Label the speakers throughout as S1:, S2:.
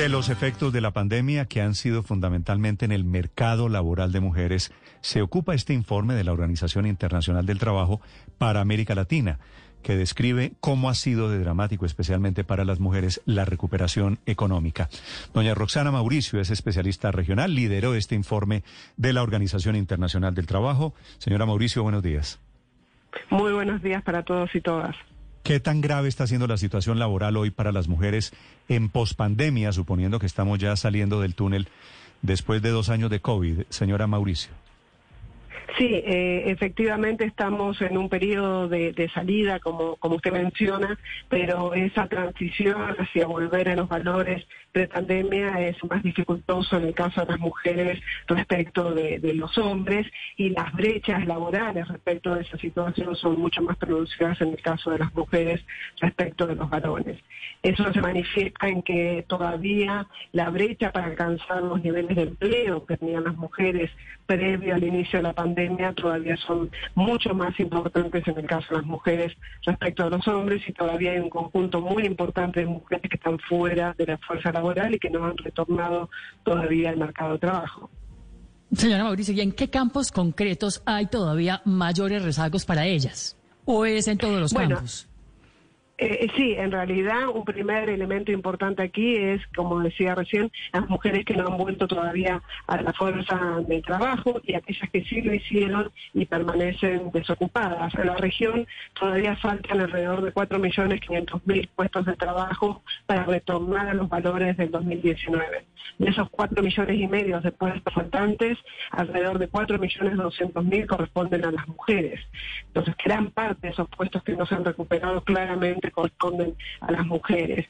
S1: De los efectos de la pandemia que han sido fundamentalmente en el mercado laboral de mujeres, se ocupa este informe de la Organización Internacional del Trabajo para América Latina, que describe cómo ha sido de dramático, especialmente para las mujeres, la recuperación económica. Doña Roxana Mauricio es especialista regional, lideró este informe de la Organización Internacional del Trabajo. Señora Mauricio, buenos días.
S2: Muy buenos días para todos y todas.
S1: ¿Qué tan grave está siendo la situación laboral hoy para las mujeres en pospandemia, suponiendo que estamos ya saliendo del túnel después de dos años de COVID, señora Mauricio?
S2: Sí, eh, efectivamente estamos en un periodo de, salida, como, usted menciona, pero esa transición hacia volver a los valores de pandemia es más dificultoso en el caso de las mujeres respecto de, los hombres y las brechas laborales respecto de esa situación son mucho más producidas en el caso de las mujeres respecto de los varones. Eso se manifiesta en que todavía la brecha para alcanzar los niveles de empleo que tenían las mujeres previo al inicio de la pandemia todavía son mucho más importantes en el caso de las mujeres respecto a los hombres y todavía hay un conjunto muy importante de mujeres que están fuera de la fuerza laboral y que no han retornado todavía al mercado de trabajo.
S3: Señora Mauricio, ¿y en qué campos concretos hay todavía mayores rezagos para ellas? ¿O es en todos los campos?
S2: Eh, sí, en realidad un primer elemento importante aquí es, como decía recién, las mujeres que no han vuelto todavía a la fuerza de trabajo y aquellas que sí lo hicieron y permanecen desocupadas. En la región todavía faltan alrededor de 4.500.000 puestos de trabajo para retornar a los valores del 2019. De esos 4 millones y medio de puestos faltantes, alrededor de 4.200.000 corresponden a las mujeres. Entonces, gran parte de esos puestos que no se han recuperado claramente corresponden a las mujeres.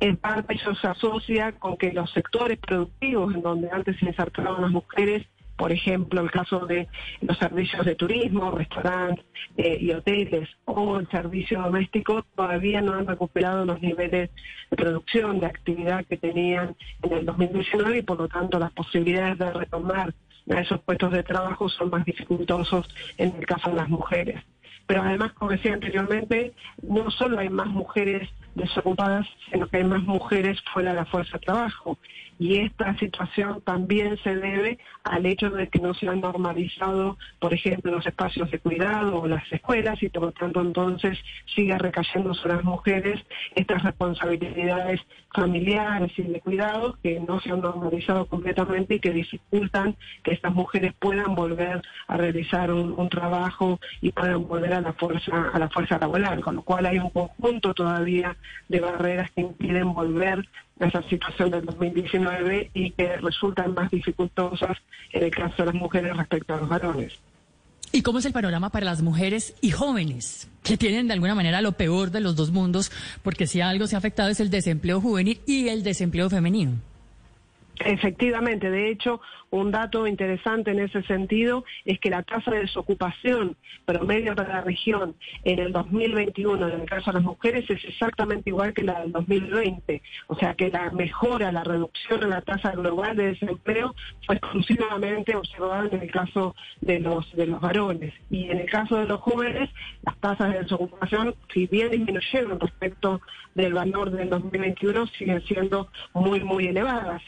S2: En parte eso se asocia con que los sectores productivos en donde antes se insertaban las mujeres por ejemplo, el caso de los servicios de turismo, restaurantes eh, y hoteles o el servicio doméstico, todavía no han recuperado los niveles de producción, de actividad que tenían en el 2019 y por lo tanto las posibilidades de retomar a esos puestos de trabajo son más dificultosos en el caso de las mujeres. Pero además, como decía anteriormente, no solo hay más mujeres desocupadas, sino que hay más mujeres fuera de la fuerza de trabajo. Y esta situación también se debe al hecho de que no se han normalizado, por ejemplo, los espacios de cuidado o las escuelas y por lo tanto entonces sigue recayendo sobre las mujeres estas responsabilidades familiares y de cuidado que no se han normalizado completamente y que dificultan que estas mujeres puedan volver a realizar un, un trabajo y puedan volver a la fuerza a la fuerza laboral, con lo cual hay un conjunto todavía de barreras que impiden volver a esa situación del 2019 y que resultan más dificultosas en el caso de las mujeres respecto a los varones.
S3: ¿Y cómo es el panorama para las mujeres y jóvenes que tienen de alguna manera lo peor de los dos mundos? Porque si algo se ha afectado es el desempleo juvenil y el desempleo femenino.
S2: Efectivamente, de hecho, un dato interesante en ese sentido es que la tasa de desocupación promedio para la región en el 2021, en el caso de las mujeres, es exactamente igual que la del 2020. O sea que la mejora, la reducción de la tasa global de desempleo fue exclusivamente observada en el caso de los, de los varones. Y en el caso de los jóvenes, las tasas de desocupación, si bien disminuyeron respecto del valor del 2021, siguen siendo muy, muy elevadas.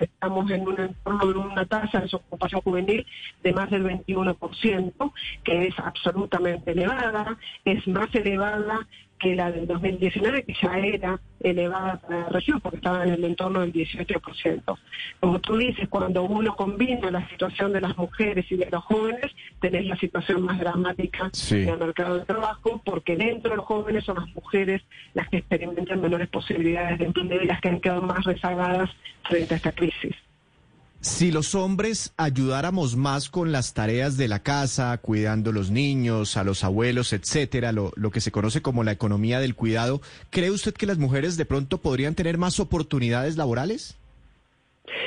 S2: En un entorno de una tasa de ocupación juvenil de más del 21%, que es absolutamente elevada, es más elevada que la del 2019, que ya era elevada para la región, porque estaba en el entorno del 18%. Como tú dices, cuando uno combina la situación de las mujeres y de los jóvenes, tenés la situación más dramática en el mercado de trabajo, porque dentro de los jóvenes son las mujeres las que experimentan menores posibilidades de empleo y las que han quedado más rezagadas frente a esta crisis.
S4: Si los hombres ayudáramos más con las tareas de la casa, cuidando a los niños, a los abuelos, etcétera, lo, lo, que se conoce como la economía del cuidado, ¿cree usted que las mujeres de pronto podrían tener más oportunidades laborales?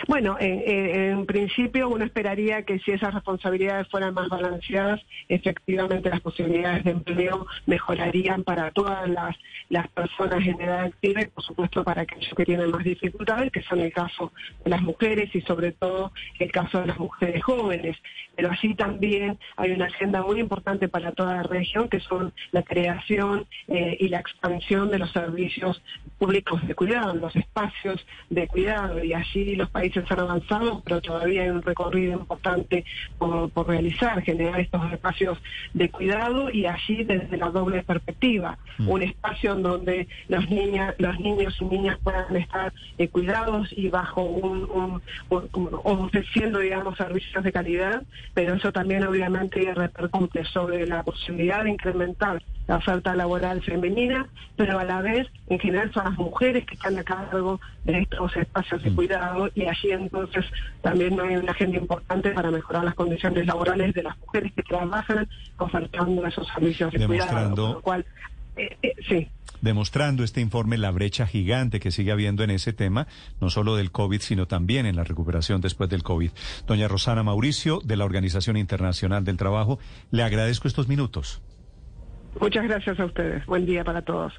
S2: Bueno, en, principio uno esperaría que si esas responsabilidades fueran más balanceadas, efectivamente las posibilidades de empleo mejorarían para todas las, las personas en edad activa y por supuesto para aquellos que tienen más dificultades, que son el caso de las mujeres y sobre todo el caso de las mujeres jóvenes. Pero así también hay una agenda muy importante para toda la región, que son la creación eh, y la expansión de los servicios públicos de cuidado, los espacios de cuidado y así los países han avanzado, pero todavía hay un recorrido importante por, realizar, generar estos espacios de cuidado y allí desde la doble perspectiva, mm. un espacio en donde los niñas, los niños y niñas puedan estar eh, cuidados y bajo un, ofreciendo digamos servicios de calidad, pero eso también obviamente repercute sobre la posibilidad de incrementar la oferta laboral femenina, pero a la vez en general son las mujeres que están a cargo de estos espacios de mm. cuidado y allí entonces también hay una agenda importante para mejorar las condiciones laborales de las mujeres que trabajan ofertando esos servicios de cuidado. Lo cual,
S1: eh, eh, sí demostrando este informe la brecha gigante que sigue habiendo en ese tema, no solo del COVID, sino también en la recuperación después del COVID. Doña Rosana Mauricio, de la Organización Internacional del Trabajo, le agradezco estos minutos.
S2: Muchas gracias a ustedes. Buen día para todos.